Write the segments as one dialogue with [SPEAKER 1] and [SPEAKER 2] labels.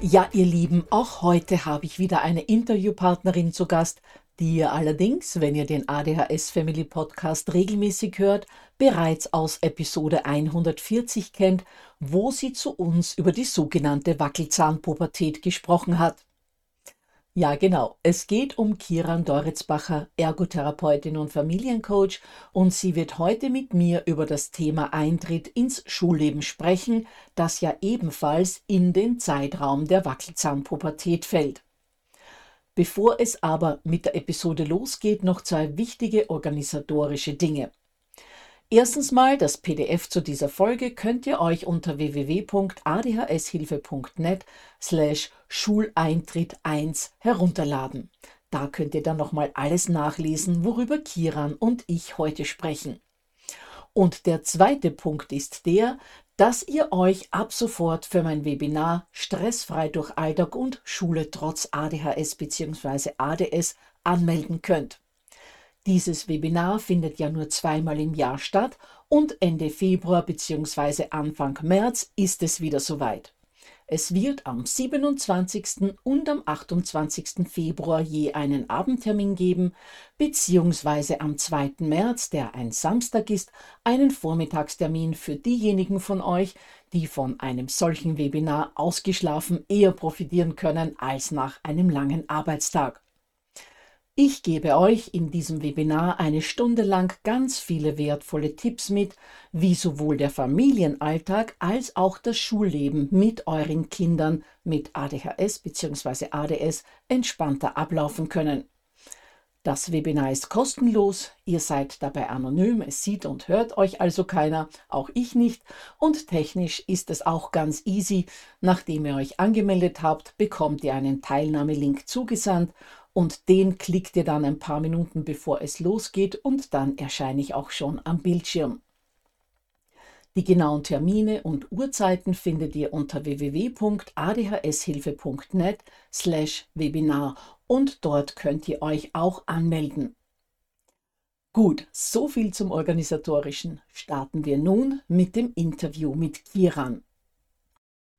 [SPEAKER 1] Ja, ihr Lieben, auch heute habe ich wieder eine Interviewpartnerin zu Gast, die ihr allerdings, wenn ihr den ADHS Family Podcast regelmäßig hört, bereits aus Episode 140 kennt, wo sie zu uns über die sogenannte Wackelzahnpubertät gesprochen hat. Ja, genau. Es geht um Kiran Doritzbacher, Ergotherapeutin und Familiencoach, und sie wird heute mit mir über das Thema Eintritt ins Schulleben sprechen, das ja ebenfalls in den Zeitraum der Wackelzahnpubertät fällt. Bevor es aber mit der Episode losgeht, noch zwei wichtige organisatorische Dinge. Erstens mal das PDF zu dieser Folge könnt ihr euch unter www.adhshilfe.net slash Schuleintritt 1 herunterladen. Da könnt ihr dann nochmal alles nachlesen, worüber Kiran und ich heute sprechen. Und der zweite Punkt ist der, dass ihr euch ab sofort für mein Webinar Stressfrei durch Alltag und Schule trotz ADHS bzw. ADS anmelden könnt. Dieses Webinar findet ja nur zweimal im Jahr statt und Ende Februar bzw. Anfang März ist es wieder soweit. Es wird am 27. und am 28. Februar je einen Abendtermin geben, beziehungsweise am 2. März, der ein Samstag ist, einen Vormittagstermin für diejenigen von euch, die von einem solchen Webinar ausgeschlafen eher profitieren können als nach einem langen Arbeitstag. Ich gebe euch in diesem Webinar eine Stunde lang ganz viele wertvolle Tipps mit, wie sowohl der Familienalltag als auch das Schulleben mit euren Kindern mit ADHS bzw. ADS entspannter ablaufen können. Das Webinar ist kostenlos, ihr seid dabei anonym, es sieht und hört euch also keiner, auch ich nicht, und technisch ist es auch ganz easy. Nachdem ihr euch angemeldet habt, bekommt ihr einen Teilnahmelink zugesandt und den klickt ihr dann ein paar Minuten bevor es losgeht und dann erscheine ich auch schon am Bildschirm. Die genauen Termine und Uhrzeiten findet ihr unter www.adhshilfe.net slash Webinar und dort könnt ihr euch auch anmelden. Gut, so viel zum Organisatorischen. Starten wir nun mit dem Interview mit Kiran.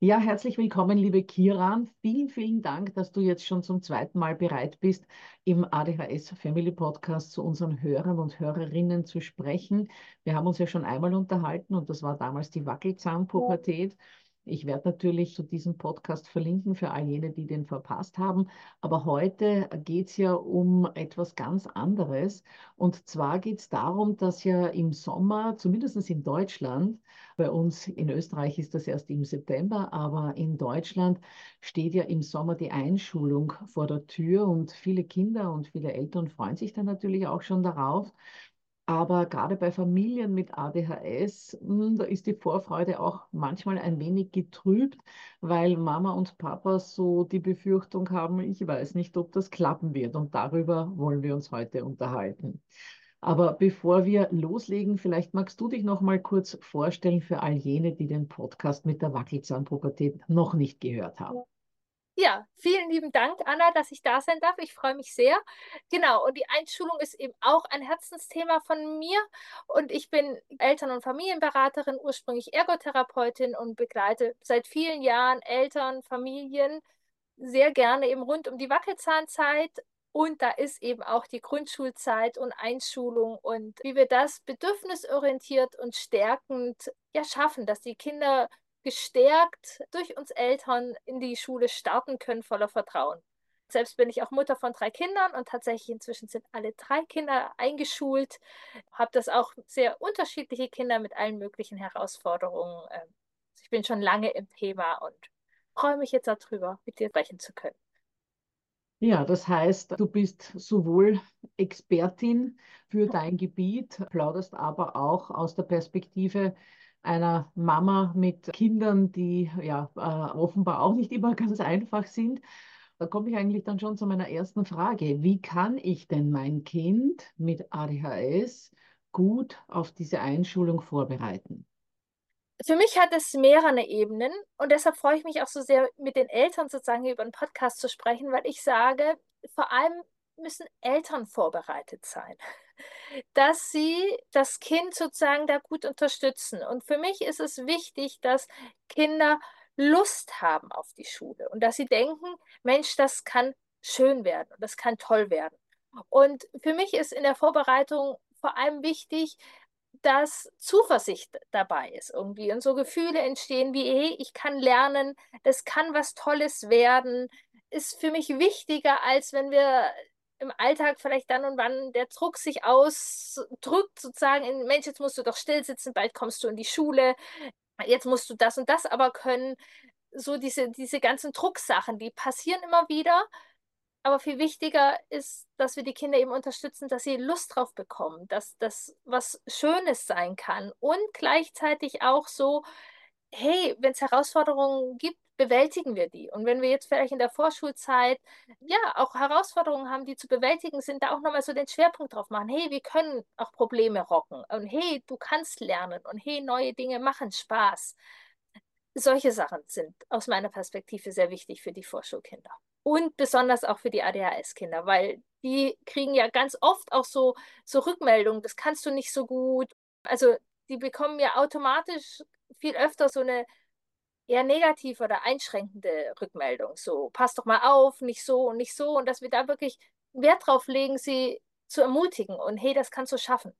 [SPEAKER 1] Ja, herzlich willkommen, liebe Kiran. Vielen, vielen Dank, dass du jetzt schon zum zweiten Mal bereit bist, im ADHS Family Podcast zu unseren Hörern und Hörerinnen zu sprechen. Wir haben uns ja schon einmal unterhalten und das war damals die Wackelzahnpubertät. Ich werde natürlich zu diesem Podcast verlinken für all jene, die den verpasst haben. Aber heute geht es ja um etwas ganz anderes. Und zwar geht es darum, dass ja im Sommer, zumindest in Deutschland, bei uns in Österreich ist das erst im September, aber in Deutschland steht ja im Sommer die Einschulung vor der Tür und viele Kinder und viele Eltern freuen sich dann natürlich auch schon darauf. Aber gerade bei Familien mit ADHS, hm, da ist die Vorfreude auch manchmal ein wenig getrübt, weil Mama und Papa so die Befürchtung haben, ich weiß nicht, ob das klappen wird. Und darüber wollen wir uns heute unterhalten. Aber bevor wir loslegen, vielleicht magst du dich noch mal kurz vorstellen für all jene, die den Podcast mit der Wackelzahnpubertät noch nicht gehört haben.
[SPEAKER 2] Ja, vielen lieben Dank, Anna, dass ich da sein darf. Ich freue mich sehr. Genau, und die Einschulung ist eben auch ein Herzensthema von mir. Und ich bin Eltern- und Familienberaterin, ursprünglich Ergotherapeutin und begleite seit vielen Jahren Eltern, Familien sehr gerne eben rund um die Wackelzahnzeit. Und da ist eben auch die Grundschulzeit und Einschulung und wie wir das bedürfnisorientiert und stärkend ja schaffen, dass die Kinder gestärkt durch uns Eltern in die Schule starten können, voller Vertrauen. Selbst bin ich auch Mutter von drei Kindern und tatsächlich inzwischen sind alle drei Kinder eingeschult. Habe das auch sehr unterschiedliche Kinder mit allen möglichen Herausforderungen. Ähm, ich bin schon lange im Thema und freue mich jetzt darüber, mit dir sprechen zu können.
[SPEAKER 1] Ja, das heißt, du bist sowohl Expertin für dein Gebiet, plauderst aber auch aus der Perspektive einer Mama mit Kindern, die ja äh, offenbar auch nicht immer ganz einfach sind. Da komme ich eigentlich dann schon zu meiner ersten Frage. Wie kann ich denn mein Kind mit ADHS gut auf diese Einschulung vorbereiten?
[SPEAKER 2] Für mich hat es mehrere Ebenen und deshalb freue ich mich auch so sehr, mit den Eltern sozusagen über einen Podcast zu sprechen, weil ich sage, vor allem müssen Eltern vorbereitet sein dass sie das Kind sozusagen da gut unterstützen. Und für mich ist es wichtig, dass Kinder Lust haben auf die Schule und dass sie denken, Mensch, das kann schön werden und das kann toll werden. Und für mich ist in der Vorbereitung vor allem wichtig, dass Zuversicht dabei ist irgendwie und so Gefühle entstehen wie, hey, ich kann lernen, das kann was Tolles werden, ist für mich wichtiger, als wenn wir im Alltag vielleicht dann und wann der Druck sich ausdrückt, sozusagen in, Mensch, jetzt musst du doch still sitzen, bald kommst du in die Schule, jetzt musst du das und das aber können. So diese, diese ganzen Drucksachen, die passieren immer wieder. Aber viel wichtiger ist, dass wir die Kinder eben unterstützen, dass sie Lust drauf bekommen, dass das was Schönes sein kann und gleichzeitig auch so, hey, wenn es Herausforderungen gibt, bewältigen wir die. Und wenn wir jetzt vielleicht in der Vorschulzeit ja auch Herausforderungen haben, die zu bewältigen sind, da auch nochmal so den Schwerpunkt drauf machen. Hey, wir können auch Probleme rocken. Und hey, du kannst lernen. Und hey, neue Dinge machen Spaß. Solche Sachen sind aus meiner Perspektive sehr wichtig für die Vorschulkinder. Und besonders auch für die ADHS-Kinder, weil die kriegen ja ganz oft auch so, so Rückmeldungen, das kannst du nicht so gut. Also die bekommen ja automatisch viel öfter so eine eher negativ oder einschränkende Rückmeldung. So, passt doch mal auf, nicht so und nicht so. Und dass wir da wirklich Wert drauf legen, sie zu ermutigen und hey, das kannst du schaffen.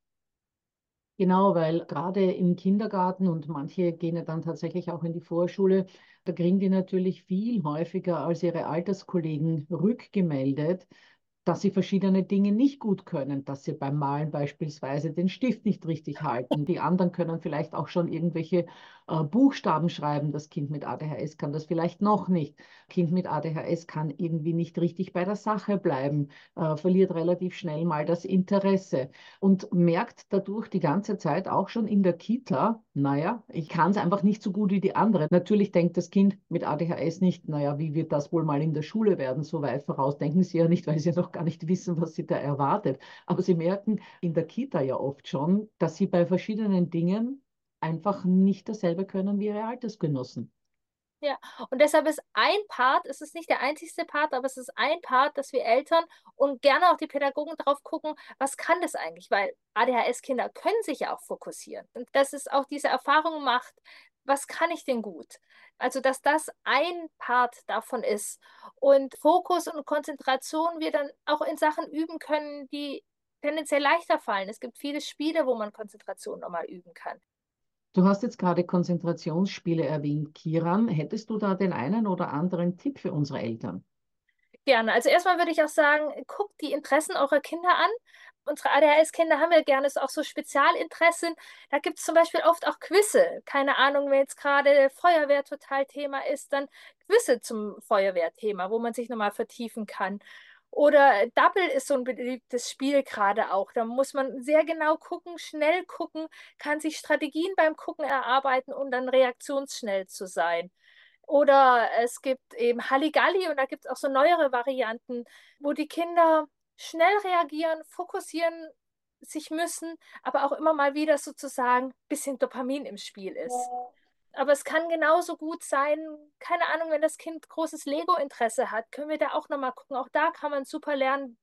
[SPEAKER 1] Genau, weil gerade im Kindergarten und manche gehen ja dann tatsächlich auch in die Vorschule, da kriegen die natürlich viel häufiger als ihre Alterskollegen rückgemeldet, dass sie verschiedene Dinge nicht gut können, dass sie beim Malen beispielsweise den Stift nicht richtig halten. Die anderen können vielleicht auch schon irgendwelche äh, Buchstaben schreiben. Das Kind mit ADHS kann das vielleicht noch nicht. Kind mit ADHS kann irgendwie nicht richtig bei der Sache bleiben, äh, verliert relativ schnell mal das Interesse und merkt dadurch die ganze Zeit auch schon in der Kita, naja, ich kann es einfach nicht so gut wie die anderen. Natürlich denkt das Kind mit ADHS nicht, naja, wie wird das wohl mal in der Schule werden? So weit voraus denken sie ja nicht, weil sie ja noch gar nicht wissen, was sie da erwartet. Aber sie merken in der Kita ja oft schon, dass sie bei verschiedenen Dingen einfach nicht dasselbe können wie ihre Altersgenossen.
[SPEAKER 2] Ja, und deshalb ist ein Part, es ist nicht der einzigste Part, aber es ist ein Part, dass wir Eltern und gerne auch die Pädagogen drauf gucken, was kann das eigentlich? Weil ADHS-Kinder können sich ja auch fokussieren. Und dass es auch diese Erfahrung macht, was kann ich denn gut? Also, dass das ein Part davon ist und Fokus und Konzentration wir dann auch in Sachen üben können, die tendenziell leichter fallen. Es gibt viele Spiele, wo man Konzentration nochmal üben kann.
[SPEAKER 1] Du hast jetzt gerade Konzentrationsspiele erwähnt, Kiran. Hättest du da den einen oder anderen Tipp für unsere Eltern?
[SPEAKER 2] Gerne. Also erstmal würde ich auch sagen, guckt die Interessen eurer Kinder an. Unsere ADHS-Kinder haben ja gerne auch so Spezialinteressen. Da gibt es zum Beispiel oft auch Quizze. Keine Ahnung, wenn jetzt gerade Feuerwehr total Thema ist, dann Quizze zum Feuerwehrthema, wo man sich nochmal vertiefen kann. Oder Double ist so ein beliebtes Spiel gerade auch. Da muss man sehr genau gucken, schnell gucken, kann sich Strategien beim Gucken erarbeiten, um dann reaktionsschnell zu sein. Oder es gibt eben Halligalli und da gibt es auch so neuere Varianten, wo die Kinder schnell reagieren, fokussieren sich müssen, aber auch immer mal wieder sozusagen ein bisschen Dopamin im Spiel ist. Aber es kann genauso gut sein, keine Ahnung, wenn das Kind großes Lego-Interesse hat, können wir da auch nochmal gucken. Auch da kann man super lernen,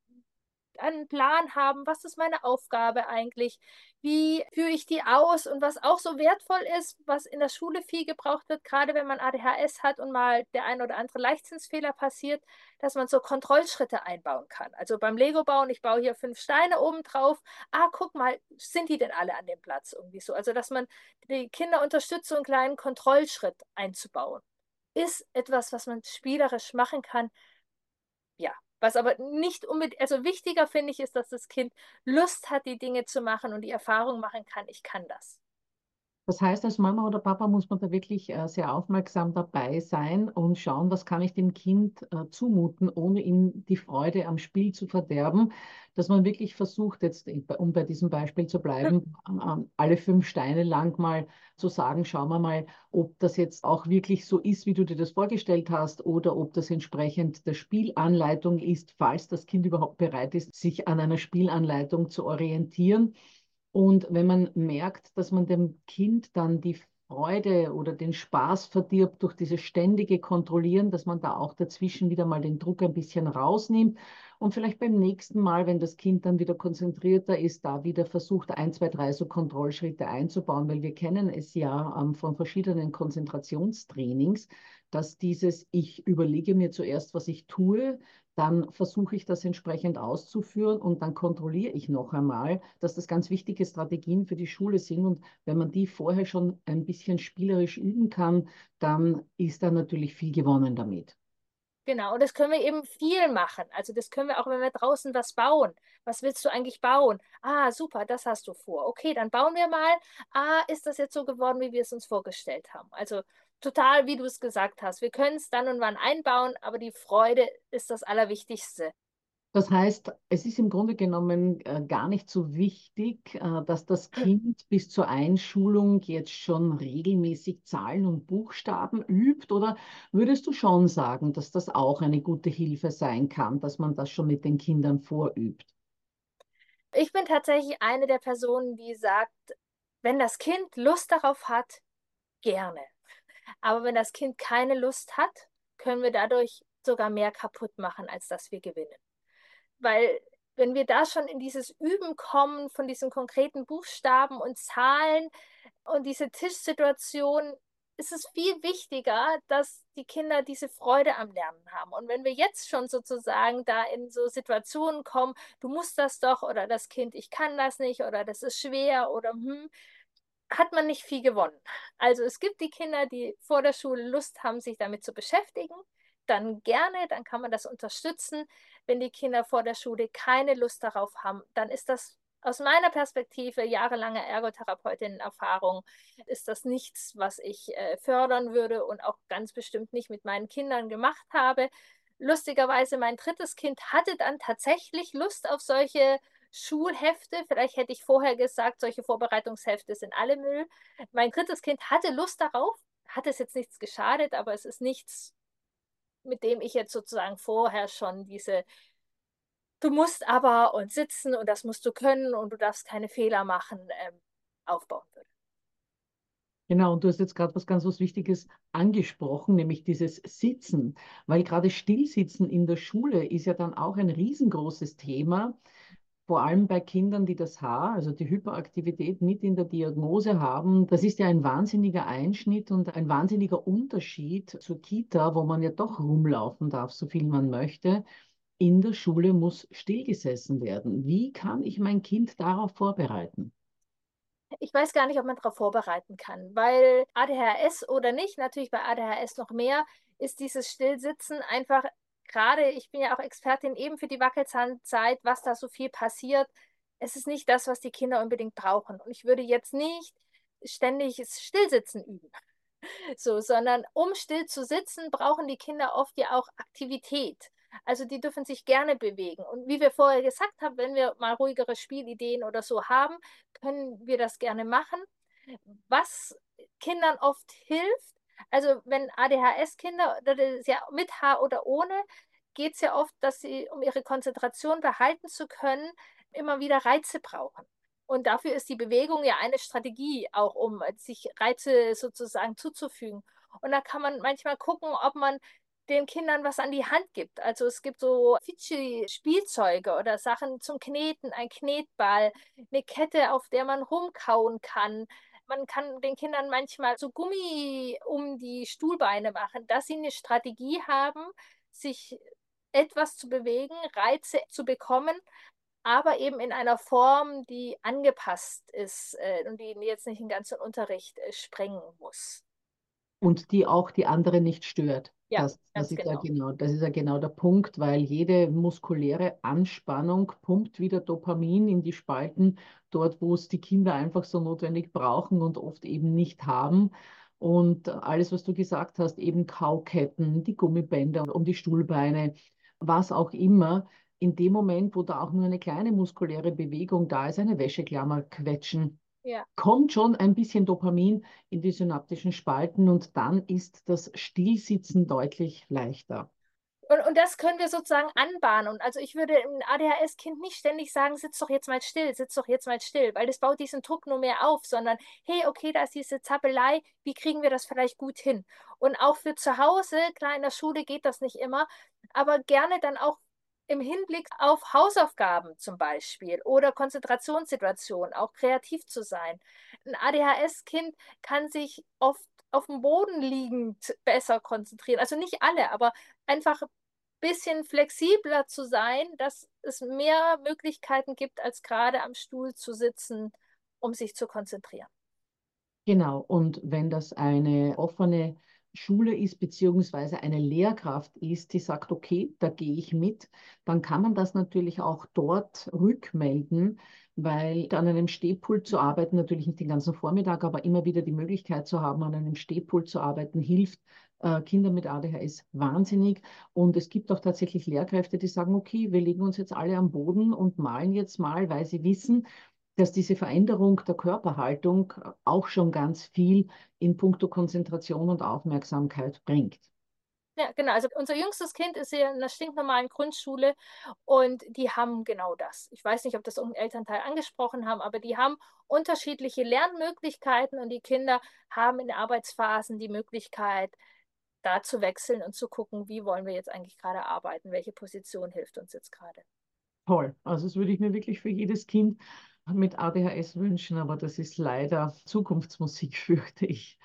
[SPEAKER 2] einen Plan haben, was ist meine Aufgabe eigentlich, wie führe ich die aus und was auch so wertvoll ist, was in der Schule viel gebraucht wird, gerade wenn man ADHS hat und mal der ein oder andere Leichtsinnsfehler passiert, dass man so Kontrollschritte einbauen kann. Also beim Lego bauen, ich baue hier fünf Steine oben drauf, ah, guck mal, sind die denn alle an dem Platz irgendwie so? Also dass man die Kinder unterstützt, so einen kleinen Kontrollschritt einzubauen. Ist etwas, was man spielerisch machen kann. Ja, was aber nicht unbedingt, also wichtiger finde ich, ist, dass das Kind Lust hat, die Dinge zu machen und die Erfahrung machen kann, ich kann das.
[SPEAKER 1] Das heißt, als Mama oder Papa muss man da wirklich äh, sehr aufmerksam dabei sein und schauen, was kann ich dem Kind äh, zumuten, ohne ihm die Freude am Spiel zu verderben. Dass man wirklich versucht, jetzt, um bei diesem Beispiel zu bleiben, ähm, alle fünf Steine lang mal zu sagen, schauen wir mal, ob das jetzt auch wirklich so ist, wie du dir das vorgestellt hast, oder ob das entsprechend der Spielanleitung ist, falls das Kind überhaupt bereit ist, sich an einer Spielanleitung zu orientieren. Und wenn man merkt, dass man dem Kind dann die Freude oder den Spaß verdirbt durch dieses ständige Kontrollieren, dass man da auch dazwischen wieder mal den Druck ein bisschen rausnimmt und vielleicht beim nächsten Mal, wenn das Kind dann wieder konzentrierter ist, da wieder versucht, ein, zwei, drei so Kontrollschritte einzubauen, weil wir kennen es ja ähm, von verschiedenen Konzentrationstrainings, dass dieses, ich überlege mir zuerst, was ich tue, dann versuche ich das entsprechend auszuführen und dann kontrolliere ich noch einmal, dass das ganz wichtige Strategien für die Schule sind. Und wenn man die vorher schon ein bisschen spielerisch üben kann, dann ist da natürlich viel gewonnen damit.
[SPEAKER 2] Genau, und das können wir eben viel machen. Also das können wir auch, wenn wir draußen was bauen. Was willst du eigentlich bauen? Ah, super, das hast du vor. Okay, dann bauen wir mal. Ah, ist das jetzt so geworden, wie wir es uns vorgestellt haben? Also total, wie du es gesagt hast. Wir können es dann und wann einbauen, aber die Freude ist das Allerwichtigste.
[SPEAKER 1] Das heißt, es ist im Grunde genommen äh, gar nicht so wichtig, äh, dass das Kind bis zur Einschulung jetzt schon regelmäßig Zahlen und Buchstaben übt. Oder würdest du schon sagen, dass das auch eine gute Hilfe sein kann, dass man das schon mit den Kindern vorübt?
[SPEAKER 2] Ich bin tatsächlich eine der Personen, die sagt, wenn das Kind Lust darauf hat, gerne. Aber wenn das Kind keine Lust hat, können wir dadurch sogar mehr kaputt machen, als dass wir gewinnen. Weil wenn wir da schon in dieses Üben kommen von diesen konkreten Buchstaben und Zahlen und diese Tischsituation, ist es viel wichtiger, dass die Kinder diese Freude am Lernen haben. Und wenn wir jetzt schon sozusagen da in so Situationen kommen, du musst das doch oder das Kind, ich kann das nicht oder das ist schwer oder hm, hat man nicht viel gewonnen. Also es gibt die Kinder, die vor der Schule Lust haben, sich damit zu beschäftigen, dann gerne, dann kann man das unterstützen. Wenn die Kinder vor der Schule keine Lust darauf haben, dann ist das aus meiner Perspektive, jahrelange Ergotherapeutin-Erfahrung, ist das nichts, was ich äh, fördern würde und auch ganz bestimmt nicht mit meinen Kindern gemacht habe. Lustigerweise, mein drittes Kind hatte dann tatsächlich Lust auf solche Schulhefte. Vielleicht hätte ich vorher gesagt, solche Vorbereitungshefte sind alle Müll. Mein drittes Kind hatte Lust darauf, hat es jetzt nichts geschadet, aber es ist nichts, mit dem ich jetzt sozusagen vorher schon diese Du musst aber und sitzen und das musst du können und du darfst keine Fehler machen, ähm, aufbauen würde.
[SPEAKER 1] Genau, und du hast jetzt gerade was ganz was Wichtiges angesprochen, nämlich dieses Sitzen, weil gerade Stillsitzen in der Schule ist ja dann auch ein riesengroßes Thema vor allem bei Kindern, die das Haar, also die Hyperaktivität mit in der Diagnose haben, das ist ja ein wahnsinniger Einschnitt und ein wahnsinniger Unterschied zur Kita, wo man ja doch rumlaufen darf, so viel man möchte. In der Schule muss stillgesessen werden. Wie kann ich mein Kind darauf vorbereiten?
[SPEAKER 2] Ich weiß gar nicht, ob man darauf vorbereiten kann, weil ADHS oder nicht, natürlich bei ADHS noch mehr, ist dieses Stillsitzen einfach gerade, ich bin ja auch Expertin eben für die Wackelzahnzeit, was da so viel passiert. Es ist nicht das, was die Kinder unbedingt brauchen. Und ich würde jetzt nicht ständig Stillsitzen üben. So, sondern um still zu sitzen, brauchen die Kinder oft ja auch Aktivität. Also die dürfen sich gerne bewegen. Und wie wir vorher gesagt haben, wenn wir mal ruhigere Spielideen oder so haben, können wir das gerne machen. Was Kindern oft hilft, also wenn ADHS-Kinder, ja mit H oder ohne, geht es ja oft, dass sie, um ihre Konzentration behalten zu können, immer wieder Reize brauchen. Und dafür ist die Bewegung ja eine Strategie, auch um sich Reize sozusagen zuzufügen. Und da kann man manchmal gucken, ob man den Kindern was an die Hand gibt. Also es gibt so Fidschi-Spielzeuge oder Sachen zum Kneten, ein Knetball, eine Kette, auf der man rumkauen kann. Man kann den Kindern manchmal so Gummi um die Stuhlbeine machen, dass sie eine Strategie haben, sich etwas zu bewegen, Reize zu bekommen, aber eben in einer Form, die angepasst ist äh, und die jetzt nicht den ganzen Unterricht äh, sprengen muss.
[SPEAKER 1] Und die auch die andere nicht stört.
[SPEAKER 2] Ja,
[SPEAKER 1] das, das ist
[SPEAKER 2] genau.
[SPEAKER 1] Ja genau, das ist ja genau der Punkt, weil jede muskuläre Anspannung pumpt wieder Dopamin in die Spalten, dort, wo es die Kinder einfach so notwendig brauchen und oft eben nicht haben. Und alles, was du gesagt hast, eben Kauketten, die Gummibänder um die Stuhlbeine, was auch immer, in dem Moment, wo da auch nur eine kleine muskuläre Bewegung da ist, eine Wäscheklammer quetschen, ja. kommt schon ein bisschen Dopamin in die synaptischen Spalten und dann ist das Stillsitzen deutlich leichter.
[SPEAKER 2] Und, und das können wir sozusagen anbahnen. Also ich würde einem ADHS-Kind nicht ständig sagen, sitz doch jetzt mal still, sitz doch jetzt mal still, weil das baut diesen Druck nur mehr auf, sondern hey, okay, da ist diese Zappelei, wie kriegen wir das vielleicht gut hin? Und auch für zu Hause, klar, in der Schule geht das nicht immer, aber gerne dann auch im Hinblick auf Hausaufgaben zum Beispiel oder Konzentrationssituationen, auch kreativ zu sein. Ein ADHS-Kind kann sich oft auf dem Boden liegend besser konzentrieren. Also nicht alle, aber einfach ein bisschen flexibler zu sein, dass es mehr Möglichkeiten gibt, als gerade am Stuhl zu sitzen, um sich zu konzentrieren.
[SPEAKER 1] Genau, und wenn das eine offene Schule ist, beziehungsweise eine Lehrkraft ist, die sagt, okay, da gehe ich mit, dann kann man das natürlich auch dort rückmelden, weil an einem Stehpult zu arbeiten, natürlich nicht den ganzen Vormittag, aber immer wieder die Möglichkeit zu haben, an einem Stehpult zu arbeiten, hilft äh, Kindern mit ADHS wahnsinnig. Und es gibt auch tatsächlich Lehrkräfte, die sagen, okay, wir legen uns jetzt alle am Boden und malen jetzt mal, weil sie wissen, dass diese Veränderung der Körperhaltung auch schon ganz viel in puncto Konzentration und Aufmerksamkeit bringt.
[SPEAKER 2] Ja, genau. Also unser jüngstes Kind ist hier in einer stinknormalen Grundschule und die haben genau das. Ich weiß nicht, ob das irgendein Elternteil angesprochen haben, aber die haben unterschiedliche Lernmöglichkeiten und die Kinder haben in Arbeitsphasen die Möglichkeit, da zu wechseln und zu gucken, wie wollen wir jetzt eigentlich gerade arbeiten, welche Position hilft uns jetzt gerade.
[SPEAKER 1] Toll. Also das würde ich mir wirklich für jedes Kind mit ADHS wünschen, aber das ist leider Zukunftsmusik, fürchte ich.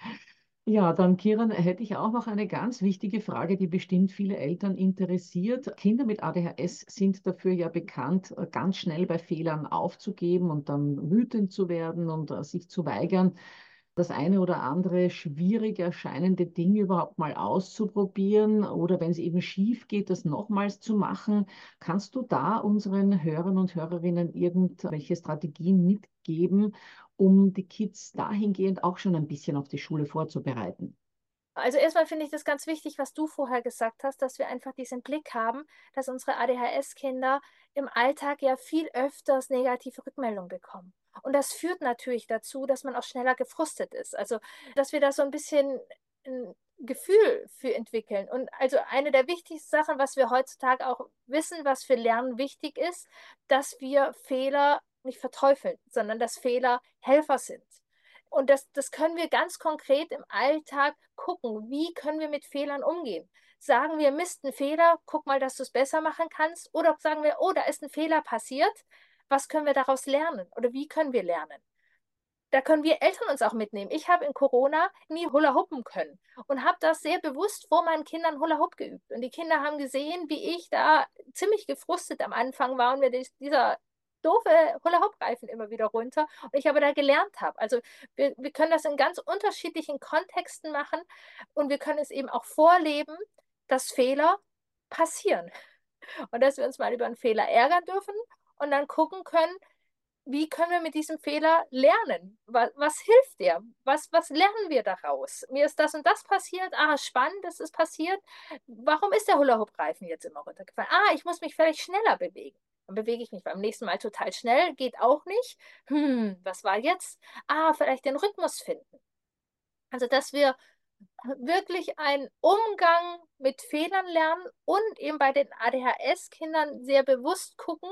[SPEAKER 1] Ja, dann Kiran, hätte ich auch noch eine ganz wichtige Frage, die bestimmt viele Eltern interessiert. Kinder mit ADHS sind dafür ja bekannt, ganz schnell bei Fehlern aufzugeben und dann wütend zu werden und äh, sich zu weigern das eine oder andere schwierig erscheinende Ding überhaupt mal auszuprobieren oder wenn es eben schief geht, das nochmals zu machen. Kannst du da unseren Hörern und Hörerinnen irgendwelche Strategien mitgeben, um die Kids dahingehend auch schon ein bisschen auf die Schule vorzubereiten?
[SPEAKER 2] Also erstmal finde ich das ganz wichtig, was du vorher gesagt hast, dass wir einfach diesen Blick haben, dass unsere ADHS-Kinder im Alltag ja viel öfters negative Rückmeldungen bekommen. Und das führt natürlich dazu, dass man auch schneller gefrustet ist. Also, dass wir da so ein bisschen ein Gefühl für entwickeln. Und also eine der wichtigsten Sachen, was wir heutzutage auch wissen, was für Lernen wichtig ist, dass wir Fehler nicht verteufeln, sondern dass Fehler Helfer sind. Und das, das können wir ganz konkret im Alltag gucken. Wie können wir mit Fehlern umgehen? Sagen wir, Mist, ein Fehler, guck mal, dass du es besser machen kannst. Oder sagen wir, oh, da ist ein Fehler passiert was können wir daraus lernen oder wie können wir lernen? Da können wir Eltern uns auch mitnehmen. Ich habe in Corona nie Hula Hoopen können und habe das sehr bewusst vor meinen Kindern Hula Hoop geübt. Und die Kinder haben gesehen, wie ich da ziemlich gefrustet am Anfang war und mir dieser doofe Hula-Hoop-Reifen immer wieder runter und ich aber da gelernt habe. Also wir, wir können das in ganz unterschiedlichen Kontexten machen und wir können es eben auch vorleben, dass Fehler passieren und dass wir uns mal über einen Fehler ärgern dürfen und dann gucken können, wie können wir mit diesem Fehler lernen? Was, was hilft dir? Was, was lernen wir daraus? Mir ist das und das passiert. Ah, spannend, das ist passiert. Warum ist der Hula-Hoop-Reifen jetzt immer runtergefallen? Ah, ich muss mich vielleicht schneller bewegen. Dann bewege ich mich beim nächsten Mal total schnell, geht auch nicht. Hm, was war jetzt? Ah, vielleicht den Rhythmus finden. Also, dass wir wirklich einen Umgang mit Fehlern lernen und eben bei den ADHS-Kindern sehr bewusst gucken,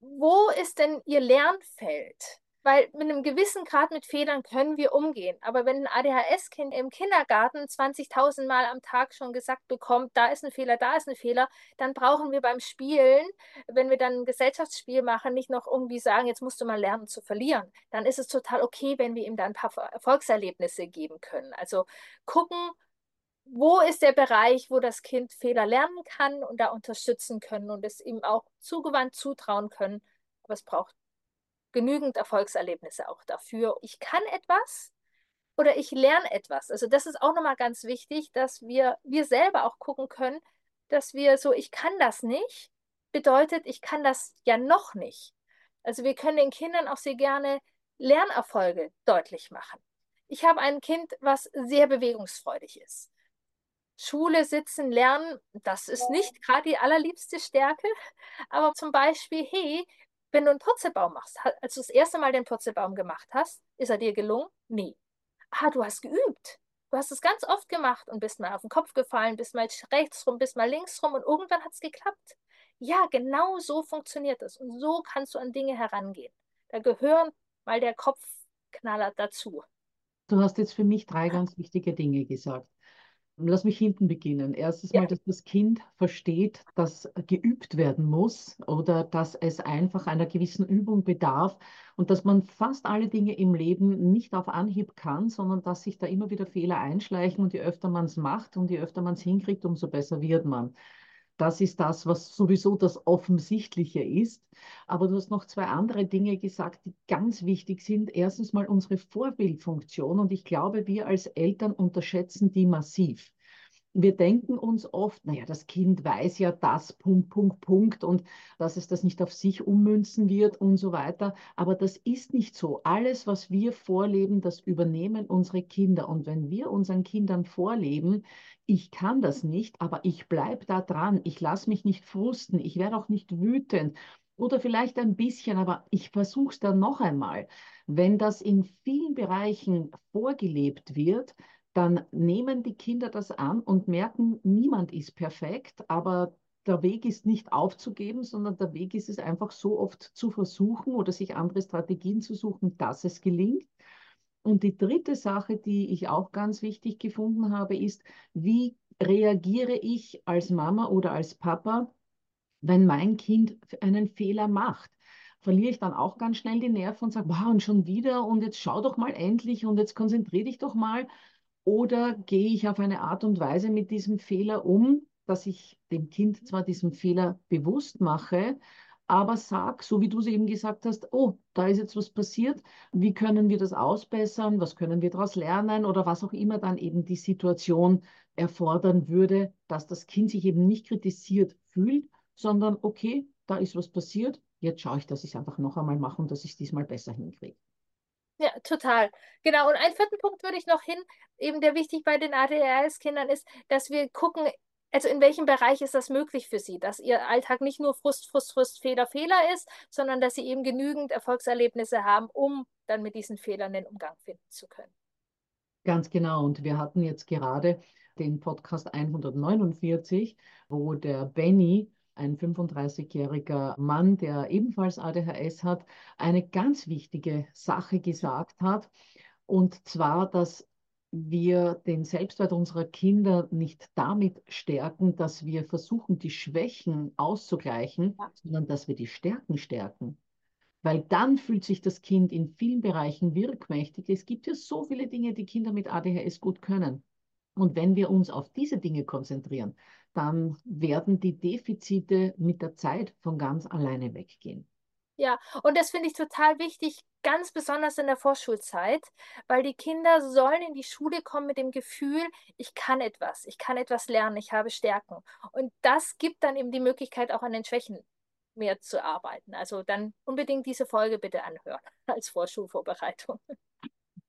[SPEAKER 2] wo ist denn Ihr Lernfeld? Weil mit einem gewissen Grad mit Fehlern können wir umgehen. Aber wenn ein ADHS-Kind im Kindergarten 20.000 Mal am Tag schon gesagt bekommt, da ist ein Fehler, da ist ein Fehler, dann brauchen wir beim Spielen, wenn wir dann ein Gesellschaftsspiel machen, nicht noch irgendwie sagen, jetzt musst du mal lernen zu verlieren. Dann ist es total okay, wenn wir ihm dann ein paar Erfolgserlebnisse geben können. Also gucken, wo ist der Bereich, wo das Kind Fehler lernen kann und da unterstützen können und es ihm auch zugewandt zutrauen können. Aber es braucht genügend Erfolgserlebnisse auch dafür. Ich kann etwas oder ich lerne etwas. Also das ist auch nochmal ganz wichtig, dass wir, wir selber auch gucken können, dass wir so, ich kann das nicht, bedeutet, ich kann das ja noch nicht. Also wir können den Kindern auch sehr gerne Lernerfolge deutlich machen. Ich habe ein Kind, was sehr bewegungsfreudig ist. Schule sitzen, lernen, das ist nicht gerade die allerliebste Stärke. Aber zum Beispiel, hey, wenn du einen Purzelbaum machst, als du das erste Mal den Purzelbaum gemacht hast, ist er dir gelungen? Nee. Ah, du hast geübt. Du hast es ganz oft gemacht und bist mal auf den Kopf gefallen, bist mal rechts rum, bist mal links rum und irgendwann hat es geklappt. Ja, genau so funktioniert es. Und so kannst du an Dinge herangehen. Da gehören mal der Kopfknaller dazu.
[SPEAKER 1] Du hast jetzt für mich drei ganz wichtige Dinge gesagt. Lass mich hinten beginnen. Erstens ja. mal, dass das Kind versteht, dass geübt werden muss oder dass es einfach einer gewissen Übung bedarf und dass man fast alle Dinge im Leben nicht auf Anhieb kann, sondern dass sich da immer wieder Fehler einschleichen und je öfter man es macht und je öfter man es hinkriegt, umso besser wird man. Das ist das, was sowieso das Offensichtliche ist. Aber du hast noch zwei andere Dinge gesagt, die ganz wichtig sind. Erstens mal unsere Vorbildfunktion. Und ich glaube, wir als Eltern unterschätzen die massiv wir denken uns oft, naja, das Kind weiß ja das, Punkt, Punkt, Punkt, und dass es das nicht auf sich ummünzen wird und so weiter. Aber das ist nicht so. Alles, was wir vorleben, das übernehmen unsere Kinder. Und wenn wir unseren Kindern vorleben, ich kann das nicht, aber ich bleibe da dran, ich lasse mich nicht frusten, ich werde auch nicht wütend oder vielleicht ein bisschen, aber ich versuche es dann noch einmal. Wenn das in vielen Bereichen vorgelebt wird, dann nehmen die Kinder das an und merken, niemand ist perfekt, aber der Weg ist nicht aufzugeben, sondern der Weg ist es einfach so oft zu versuchen oder sich andere Strategien zu suchen, dass es gelingt. Und die dritte Sache, die ich auch ganz wichtig gefunden habe, ist, wie reagiere ich als Mama oder als Papa, wenn mein Kind einen Fehler macht? Verliere ich dann auch ganz schnell die Nerven und sage, wow, und schon wieder und jetzt schau doch mal endlich und jetzt konzentriere dich doch mal. Oder gehe ich auf eine Art und Weise mit diesem Fehler um, dass ich dem Kind zwar diesen Fehler bewusst mache, aber sag, so wie du es eben gesagt hast, oh, da ist jetzt was passiert, wie können wir das ausbessern, was können wir daraus lernen oder was auch immer dann eben die Situation erfordern würde, dass das Kind sich eben nicht kritisiert fühlt, sondern okay, da ist was passiert, jetzt schaue ich, dass ich es einfach noch einmal mache und dass ich es diesmal besser hinkriege.
[SPEAKER 2] Ja, total. Genau. Und einen vierten Punkt würde ich noch hin, eben der wichtig bei den ADHS-Kindern ist, dass wir gucken, also in welchem Bereich ist das möglich für sie, dass ihr Alltag nicht nur Frust, Frust, Frust, Fehler, Fehler ist, sondern dass sie eben genügend Erfolgserlebnisse haben, um dann mit diesen Fehlern den Umgang finden zu können.
[SPEAKER 1] Ganz genau. Und wir hatten jetzt gerade den Podcast 149, wo der Benny ein 35-jähriger Mann, der ebenfalls ADHS hat, eine ganz wichtige Sache gesagt hat. Und zwar, dass wir den Selbstwert unserer Kinder nicht damit stärken, dass wir versuchen, die Schwächen auszugleichen, ja. sondern dass wir die Stärken stärken. Weil dann fühlt sich das Kind in vielen Bereichen wirkmächtig. Es gibt ja so viele Dinge, die Kinder mit ADHS gut können. Und wenn wir uns auf diese Dinge konzentrieren, dann werden die Defizite mit der Zeit von ganz alleine weggehen.
[SPEAKER 2] Ja, und das finde ich total wichtig, ganz besonders in der Vorschulzeit, weil die Kinder sollen in die Schule kommen mit dem Gefühl, ich kann etwas, ich kann etwas lernen, ich habe Stärken. Und das gibt dann eben die Möglichkeit, auch an den Schwächen mehr zu arbeiten. Also dann unbedingt diese Folge bitte anhören als Vorschulvorbereitung.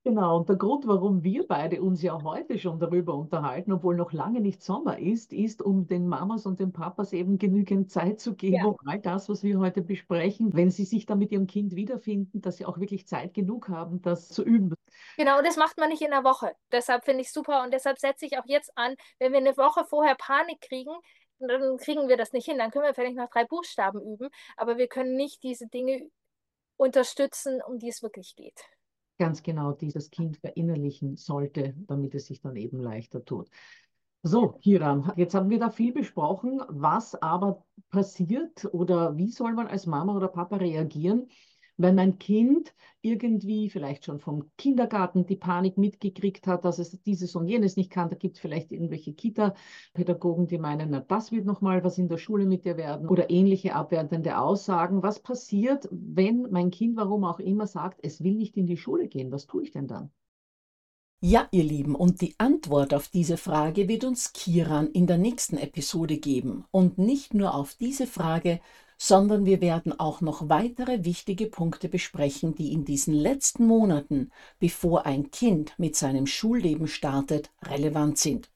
[SPEAKER 1] Genau, und der Grund, warum wir beide uns ja heute schon darüber unterhalten, obwohl noch lange nicht Sommer ist, ist, um den Mamas und den Papas eben genügend Zeit zu geben, ja. um all das, was wir heute besprechen, wenn sie sich dann mit ihrem Kind wiederfinden, dass sie auch wirklich Zeit genug haben, das zu üben.
[SPEAKER 2] Genau, und das macht man nicht in einer Woche. Deshalb finde ich super und deshalb setze ich auch jetzt an, wenn wir eine Woche vorher Panik kriegen, dann kriegen wir das nicht hin. Dann können wir vielleicht noch drei Buchstaben üben, aber wir können nicht diese Dinge unterstützen, um die es wirklich geht
[SPEAKER 1] ganz genau dieses Kind verinnerlichen sollte, damit es sich dann eben leichter tut. So, Kiran, jetzt haben wir da viel besprochen. Was aber passiert oder wie soll man als Mama oder Papa reagieren, wenn mein Kind irgendwie vielleicht schon vom Kindergarten die Panik mitgekriegt hat, dass es dieses und jenes nicht kann. Da gibt es vielleicht irgendwelche Kita-Pädagogen, die meinen, na, das wird nochmal was in der Schule mit dir werden oder ähnliche abwertende Aussagen. Was passiert, wenn mein Kind, warum auch immer, sagt, es will nicht in die Schule gehen? Was tue ich denn dann? Ja, ihr Lieben, und die Antwort auf diese Frage wird uns Kiran in der nächsten Episode geben. Und nicht nur auf diese Frage, sondern wir werden auch noch weitere wichtige Punkte besprechen, die in diesen letzten Monaten, bevor ein Kind mit seinem Schulleben startet, relevant sind.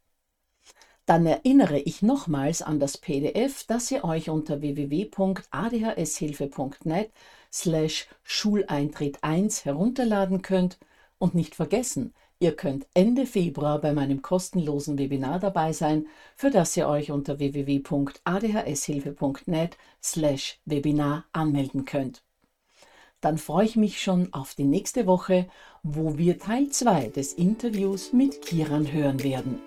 [SPEAKER 1] Dann erinnere ich nochmals an das PDF, das ihr euch unter www.adhshilfe.net slash Schuleintritt 1 herunterladen könnt und nicht vergessen, Ihr könnt Ende Februar bei meinem kostenlosen Webinar dabei sein, für das ihr euch unter www.adhshilfe.net slash Webinar anmelden könnt. Dann freue ich mich schon auf die nächste Woche, wo wir Teil 2 des Interviews mit Kiran hören werden.